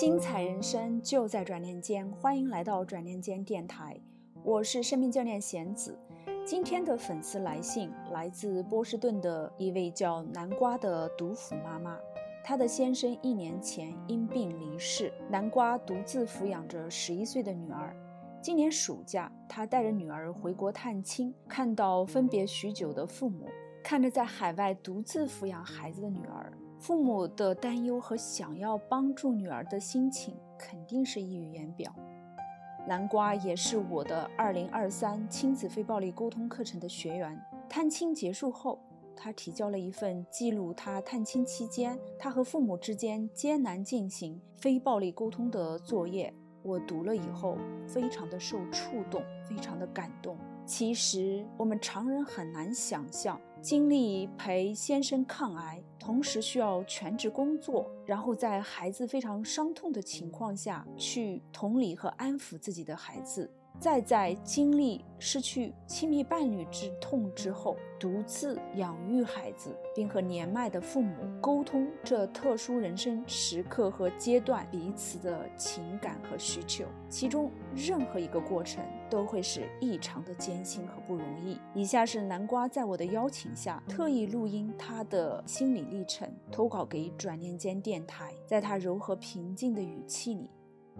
精彩人生就在转念间，欢迎来到转念间电台，我是生命教练贤子。今天的粉丝来信来自波士顿的一位叫南瓜的独妇妈妈，她的先生一年前因病离世，南瓜独自抚养着十一岁的女儿。今年暑假，她带着女儿回国探亲，看到分别许久的父母，看着在海外独自抚养孩子的女儿。父母的担忧和想要帮助女儿的心情，肯定是溢于言表。南瓜也是我的二零二三亲子非暴力沟通课程的学员。探亲结束后，他提交了一份记录他探亲期间他和父母之间艰难进行非暴力沟通的作业。我读了以后，非常的受触动，非常的感动。其实我们常人很难想象。经历陪先生抗癌，同时需要全职工作，然后在孩子非常伤痛的情况下去同理和安抚自己的孩子。再在经历失去亲密伴侣之痛之后，独自养育孩子，并和年迈的父母沟通这特殊人生时刻和阶段彼此的情感和需求，其中任何一个过程都会是异常的艰辛和不容易。以下是南瓜在我的邀请下特意录音他的心理历程，投稿给转念间电台，在他柔和平静的语气里。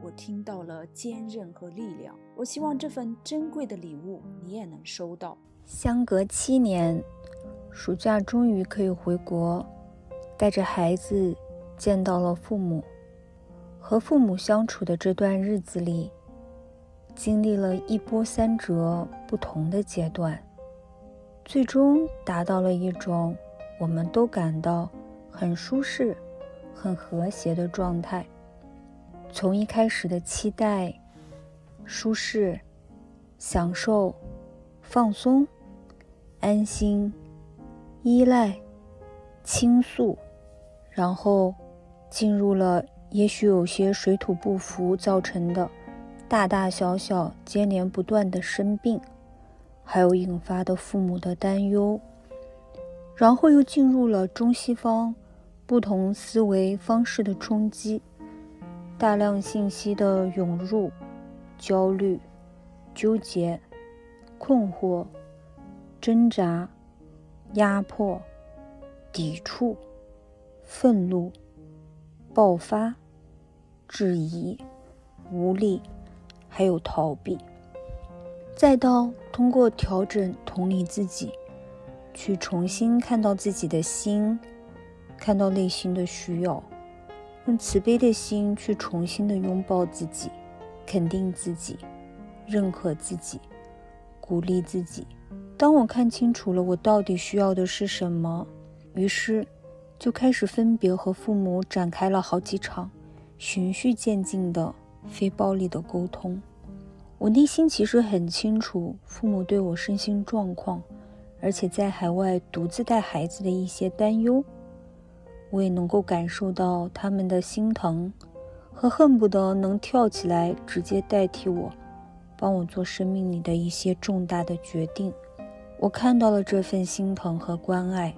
我听到了坚韧和力量。我希望这份珍贵的礼物你也能收到。相隔七年，暑假终于可以回国，带着孩子见到了父母。和父母相处的这段日子里，经历了一波三折不同的阶段，最终达到了一种我们都感到很舒适、很和谐的状态。从一开始的期待、舒适、享受、放松、安心、依赖、倾诉，然后进入了也许有些水土不服造成的大大小小接连不断的生病，还有引发的父母的担忧，然后又进入了中西方不同思维方式的冲击。大量信息的涌入，焦虑、纠结、困惑、挣扎、压迫、抵触、愤怒、爆发、质疑、无力，还有逃避，再到通过调整同理自己，去重新看到自己的心，看到内心的需要。用慈悲的心去重新的拥抱自己，肯定自己，认可自己，鼓励自己。当我看清楚了我到底需要的是什么，于是就开始分别和父母展开了好几场循序渐进的非暴力的沟通。我内心其实很清楚父母对我身心状况，而且在海外独自带孩子的一些担忧。我也能够感受到他们的心疼，和恨不得能跳起来直接代替我，帮我做生命里的一些重大的决定。我看到了这份心疼和关爱，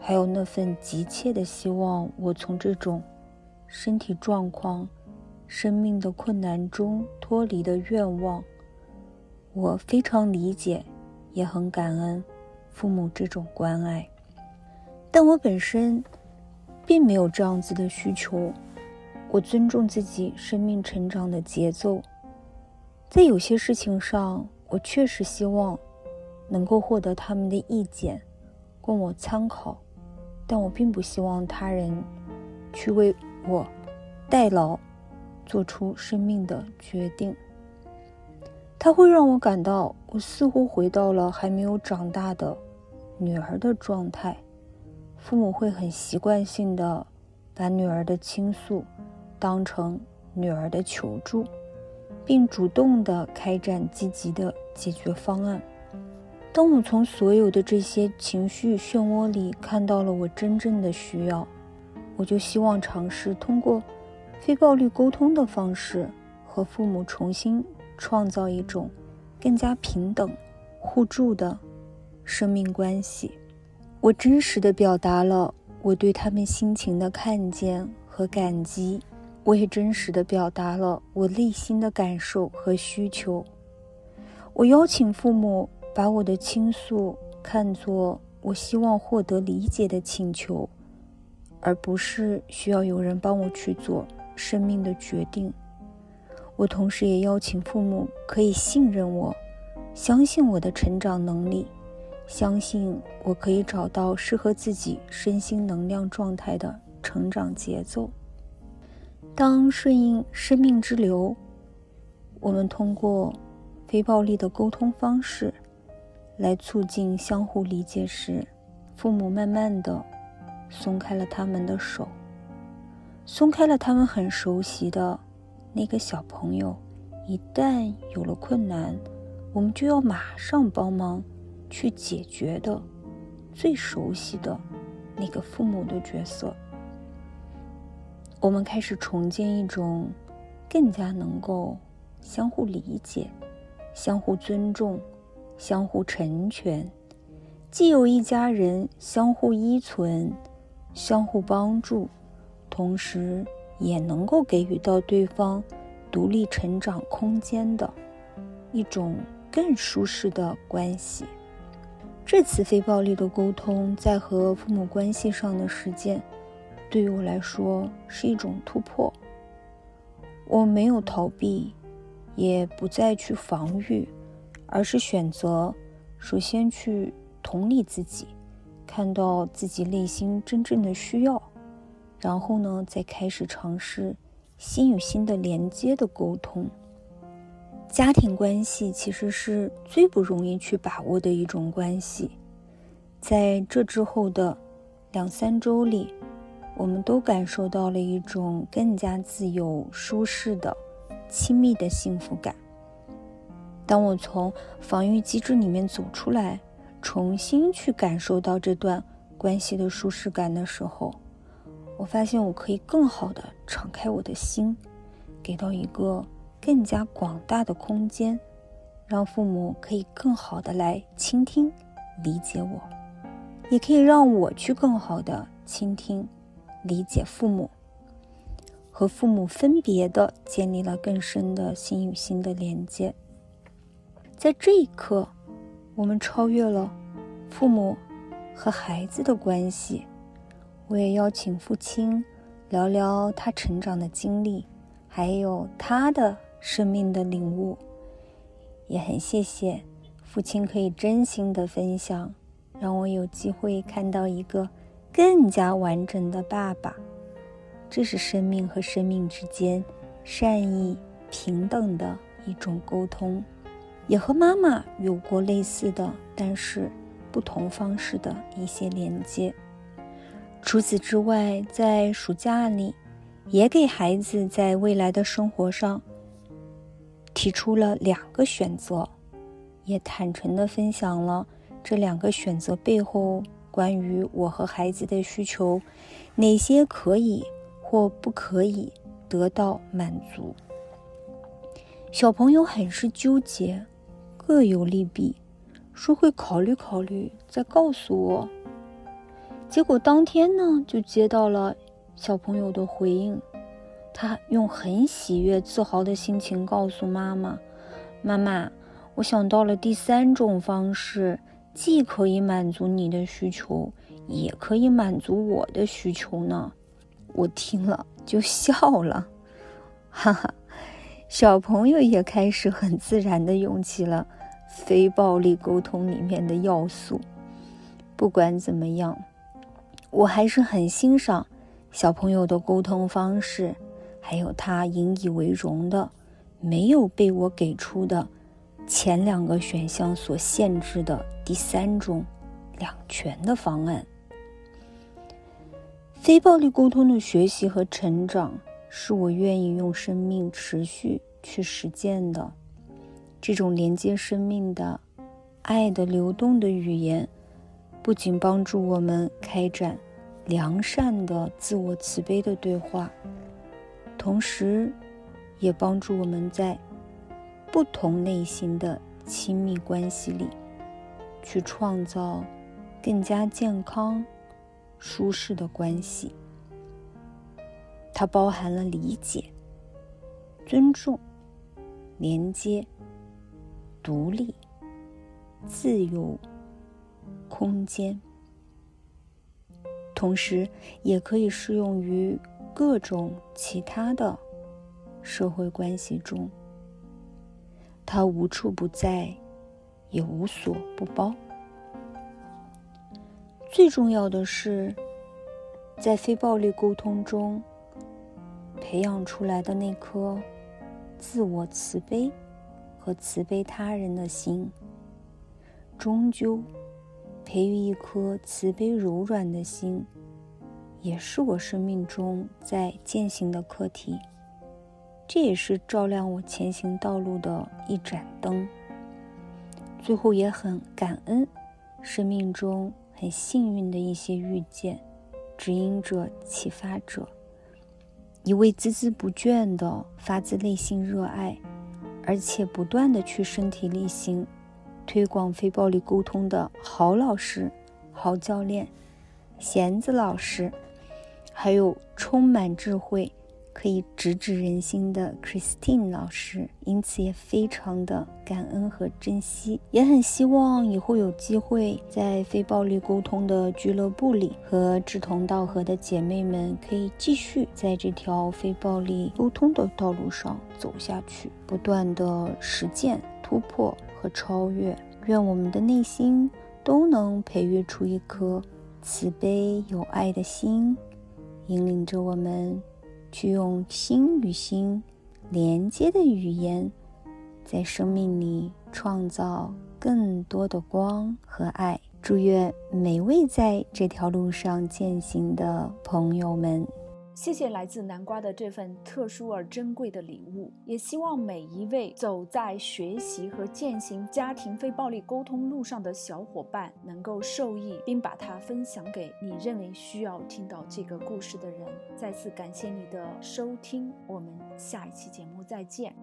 还有那份急切的希望我从这种身体状况、生命的困难中脱离的愿望。我非常理解，也很感恩父母这种关爱，但我本身。并没有这样子的需求。我尊重自己生命成长的节奏，在有些事情上，我确实希望能够获得他们的意见，供我参考。但我并不希望他人去为我代劳，做出生命的决定。他会让我感到，我似乎回到了还没有长大的女儿的状态。父母会很习惯性的把女儿的倾诉当成女儿的求助，并主动的开展积极的解决方案。当我从所有的这些情绪漩涡里看到了我真正的需要，我就希望尝试通过非暴力沟通的方式和父母重新创造一种更加平等、互助的生命关系。我真实的表达了我对他们心情的看见和感激，我也真实的表达了我内心的感受和需求。我邀请父母把我的倾诉看作我希望获得理解的请求，而不是需要有人帮我去做生命的决定。我同时也邀请父母可以信任我，相信我的成长能力，相信我可以找到适合自己身心能量状态的成长节奏。当顺应生命之流，我们通过非暴力的沟通方式来促进相互理解时，父母慢慢的松开了他们的手，松开了他们很熟悉的。那个小朋友，一旦有了困难，我们就要马上帮忙去解决的，最熟悉的那个父母的角色。我们开始重建一种更加能够相互理解、相互尊重、相互成全，既有一家人相互依存、相互帮助，同时。也能够给予到对方独立成长空间的一种更舒适的关系。这次非暴力的沟通在和父母关系上的实践，对于我来说是一种突破。我没有逃避，也不再去防御，而是选择首先去同理自己，看到自己内心真正的需要。然后呢，再开始尝试心与心的连接的沟通。家庭关系其实是最不容易去把握的一种关系。在这之后的两三周里，我们都感受到了一种更加自由、舒适的、亲密的幸福感。当我从防御机制里面走出来，重新去感受到这段关系的舒适感的时候，我发现我可以更好的敞开我的心，给到一个更加广大的空间，让父母可以更好的来倾听、理解我，也可以让我去更好的倾听、理解父母，和父母分别的建立了更深的心与心的连接。在这一刻，我们超越了父母和孩子的关系。我也邀请父亲聊聊他成长的经历，还有他的生命的领悟。也很谢谢父亲可以真心的分享，让我有机会看到一个更加完整的爸爸。这是生命和生命之间善意平等的一种沟通，也和妈妈有过类似的，但是不同方式的一些连接。除此之外，在暑假里，也给孩子在未来的生活上提出了两个选择，也坦诚地分享了这两个选择背后关于我和孩子的需求，哪些可以或不可以得到满足。小朋友很是纠结，各有利弊，说会考虑考虑，再告诉我。结果当天呢，就接到了小朋友的回应。他用很喜悦、自豪的心情告诉妈妈：“妈妈，我想到了第三种方式，既可以满足你的需求，也可以满足我的需求呢。”我听了就笑了，哈哈。小朋友也开始很自然地用起了非暴力沟通里面的要素。不管怎么样。我还是很欣赏小朋友的沟通方式，还有他引以为荣的，没有被我给出的前两个选项所限制的第三种两全的方案。非暴力沟通的学习和成长，是我愿意用生命持续去实践的。这种连接生命的爱的流动的语言。不仅帮助我们开展良善的自我慈悲的对话，同时，也帮助我们在不同类型的亲密关系里，去创造更加健康、舒适的关系。它包含了理解、尊重、连接、独立、自由、空间，同时也可以适用于各种其他的社会关系中。它无处不在，也无所不包。最重要的是，在非暴力沟通中。培养出来的那颗自我慈悲和慈悲他人的心，终究培育一颗慈悲柔软的心，也是我生命中在践行的课题。这也是照亮我前行道路的一盏灯。最后也很感恩生命中很幸运的一些遇见、指引者、启发者。一位孜孜不倦的、发自内心热爱，而且不断的去身体力行推广非暴力沟通的好老师、好教练弦子老师，还有充满智慧。可以直指人心的 Christine 老师，因此也非常的感恩和珍惜，也很希望以后有机会在非暴力沟通的俱乐部里，和志同道合的姐妹们可以继续在这条非暴力沟通的道路上走下去，不断的实践、突破和超越。愿我们的内心都能培育出一颗慈悲有爱的心，引领着我们。去用心与心连接的语言，在生命里创造更多的光和爱。祝愿每位在这条路上践行的朋友们。谢谢来自南瓜的这份特殊而珍贵的礼物，也希望每一位走在学习和践行家庭非暴力沟通路上的小伙伴能够受益，并把它分享给你认为需要听到这个故事的人。再次感谢你的收听，我们下一期节目再见。